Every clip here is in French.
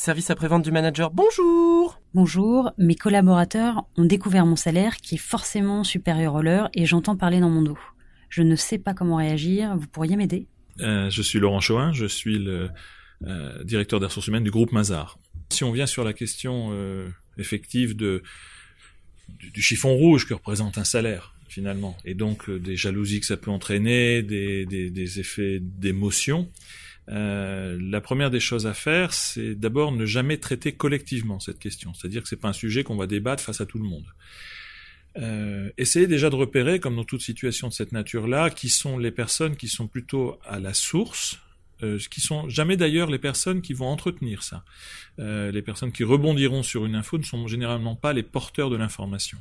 Service après-vente du manager, bonjour. Bonjour, mes collaborateurs ont découvert mon salaire qui est forcément supérieur au leur et j'entends parler dans mon dos. Je ne sais pas comment réagir, vous pourriez m'aider? Euh, Je suis Laurent Chauvin, je suis le euh, directeur des ressources humaines du groupe Mazar. Si on vient sur la question euh, effective de, du, du, chiffon rouge que représente un salaire, finalement, et donc euh, des jalousies que ça peut entraîner, des, des, des effets d'émotion, euh, la première des choses à faire, c'est d'abord ne jamais traiter collectivement cette question. C'est-à-dire que c'est pas un sujet qu'on va débattre face à tout le monde. Euh, essayez déjà de repérer, comme dans toute situation de cette nature-là, qui sont les personnes qui sont plutôt à la source, euh, qui sont jamais d'ailleurs les personnes qui vont entretenir ça. Euh, les personnes qui rebondiront sur une info ne sont généralement pas les porteurs de l'information.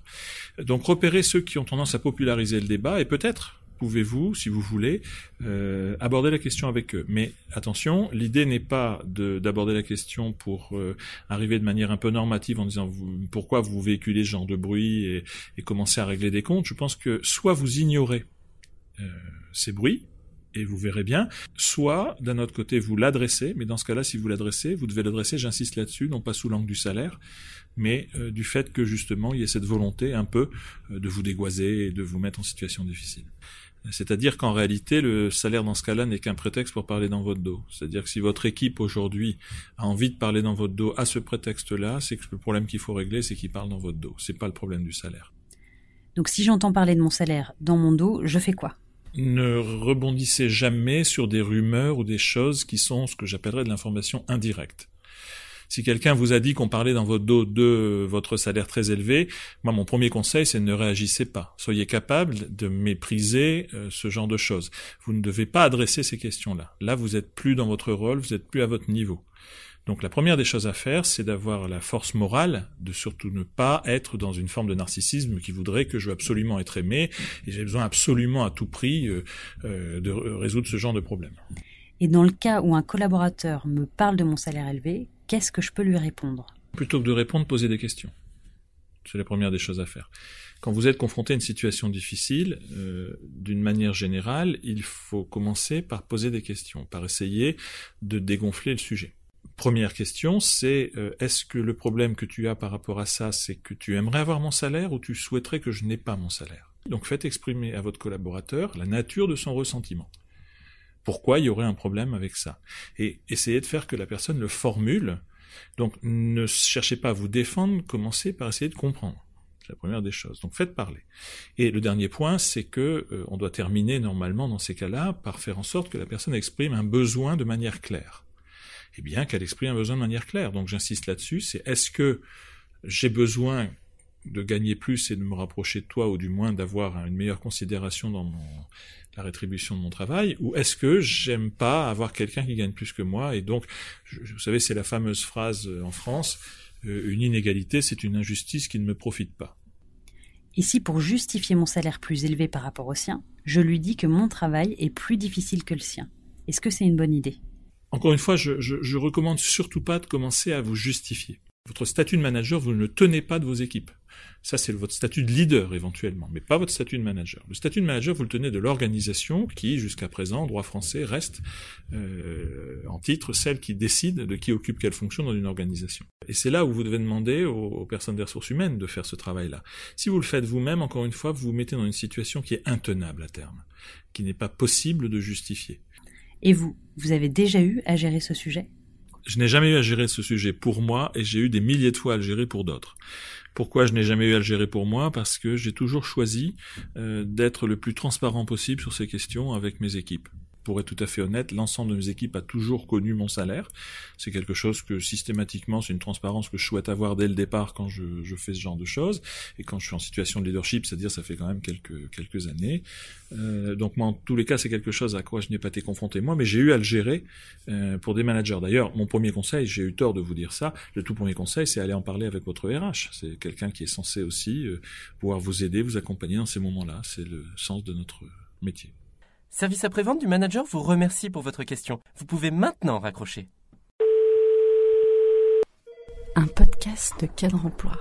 Donc repérez ceux qui ont tendance à populariser le débat et peut-être pouvez-vous, si vous voulez, euh, aborder la question avec eux. Mais attention, l'idée n'est pas d'aborder la question pour euh, arriver de manière un peu normative en disant pourquoi vous véhiculez ce genre de bruit et, et commencer à régler des comptes. Je pense que soit vous ignorez euh, ces bruits, et vous verrez bien. Soit, d'un autre côté, vous l'adressez, mais dans ce cas-là, si vous l'adressez, vous devez l'adresser, j'insiste là-dessus, non pas sous l'angle du salaire, mais du fait que justement, il y ait cette volonté un peu de vous dégoiser et de vous mettre en situation difficile. C'est-à-dire qu'en réalité, le salaire dans ce cas-là n'est qu'un prétexte pour parler dans votre dos. C'est-à-dire que si votre équipe aujourd'hui a envie de parler dans votre dos à ce prétexte-là, c'est que le problème qu'il faut régler, c'est qu'il parle dans votre dos. C'est pas le problème du salaire. Donc si j'entends parler de mon salaire dans mon dos, je fais quoi? Ne rebondissez jamais sur des rumeurs ou des choses qui sont ce que j'appellerais de l'information indirecte. Si quelqu'un vous a dit qu'on parlait dans votre dos de votre salaire très élevé, moi mon premier conseil c'est ne réagissez pas. Soyez capable de mépriser euh, ce genre de choses. Vous ne devez pas adresser ces questions-là. Là, vous êtes plus dans votre rôle, vous êtes plus à votre niveau. Donc la première des choses à faire, c'est d'avoir la force morale de surtout ne pas être dans une forme de narcissisme qui voudrait que je veux absolument être aimé et j'ai besoin absolument à tout prix euh, euh, de résoudre ce genre de problème. Et dans le cas où un collaborateur me parle de mon salaire élevé, qu'est-ce que je peux lui répondre? Plutôt que de répondre, poser des questions. C'est la première des choses à faire. Quand vous êtes confronté à une situation difficile, euh, d'une manière générale, il faut commencer par poser des questions, par essayer de dégonfler le sujet. Première question, c'est euh, est-ce que le problème que tu as par rapport à ça, c'est que tu aimerais avoir mon salaire ou tu souhaiterais que je n'ai pas mon salaire? Donc faites exprimer à votre collaborateur la nature de son ressentiment. Pourquoi il y aurait un problème avec ça Et essayez de faire que la personne le formule. Donc ne cherchez pas à vous défendre, commencez par essayer de comprendre. C'est la première des choses. Donc faites parler. Et le dernier point, c'est que euh, on doit terminer normalement dans ces cas-là par faire en sorte que la personne exprime un besoin de manière claire eh bien qu'elle exprime un besoin de manière claire. Donc j'insiste là-dessus, c'est est-ce que j'ai besoin de gagner plus et de me rapprocher de toi, ou du moins d'avoir une meilleure considération dans mon, la rétribution de mon travail, ou est-ce que j'aime pas avoir quelqu'un qui gagne plus que moi, et donc, je, vous savez, c'est la fameuse phrase euh, en France, euh, une inégalité, c'est une injustice qui ne me profite pas. Ici, pour justifier mon salaire plus élevé par rapport au sien, je lui dis que mon travail est plus difficile que le sien. Est-ce que c'est une bonne idée? Encore une fois, je, je, je, recommande surtout pas de commencer à vous justifier. Votre statut de manager, vous ne le tenez pas de vos équipes. Ça, c'est votre statut de leader éventuellement, mais pas votre statut de manager. Le statut de manager, vous le tenez de l'organisation qui, jusqu'à présent, en droit français, reste euh, en titre celle qui décide de qui occupe quelle fonction dans une organisation. Et c'est là où vous devez demander aux, aux personnes des ressources humaines de faire ce travail-là. Si vous le faites vous-même, encore une fois, vous vous mettez dans une situation qui est intenable à terme, qui n'est pas possible de justifier. Et vous, vous avez déjà eu à gérer ce sujet? Je n'ai jamais eu à gérer ce sujet pour moi et j'ai eu des milliers de fois à le gérer pour d'autres. Pourquoi je n'ai jamais eu à le gérer pour moi? Parce que j'ai toujours choisi euh, d'être le plus transparent possible sur ces questions avec mes équipes pour être tout à fait honnête, l'ensemble de mes équipes a toujours connu mon salaire. C'est quelque chose que systématiquement, c'est une transparence que je souhaite avoir dès le départ quand je, je, fais ce genre de choses. Et quand je suis en situation de leadership, c'est-à-dire ça fait quand même quelques, quelques années. Euh, donc moi, en tous les cas, c'est quelque chose à quoi je n'ai pas été confronté moi, mais j'ai eu à le gérer euh, pour des managers. D'ailleurs, mon premier conseil, j'ai eu tort de vous dire ça, le tout premier conseil, c'est aller en parler avec votre RH. C'est quelqu'un qui est censé aussi euh, pouvoir vous aider, vous accompagner dans ces moments-là. C'est le sens de notre métier. Service après-vente du manager vous remercie pour votre question. Vous pouvez maintenant raccrocher. Un podcast de cadre emploi.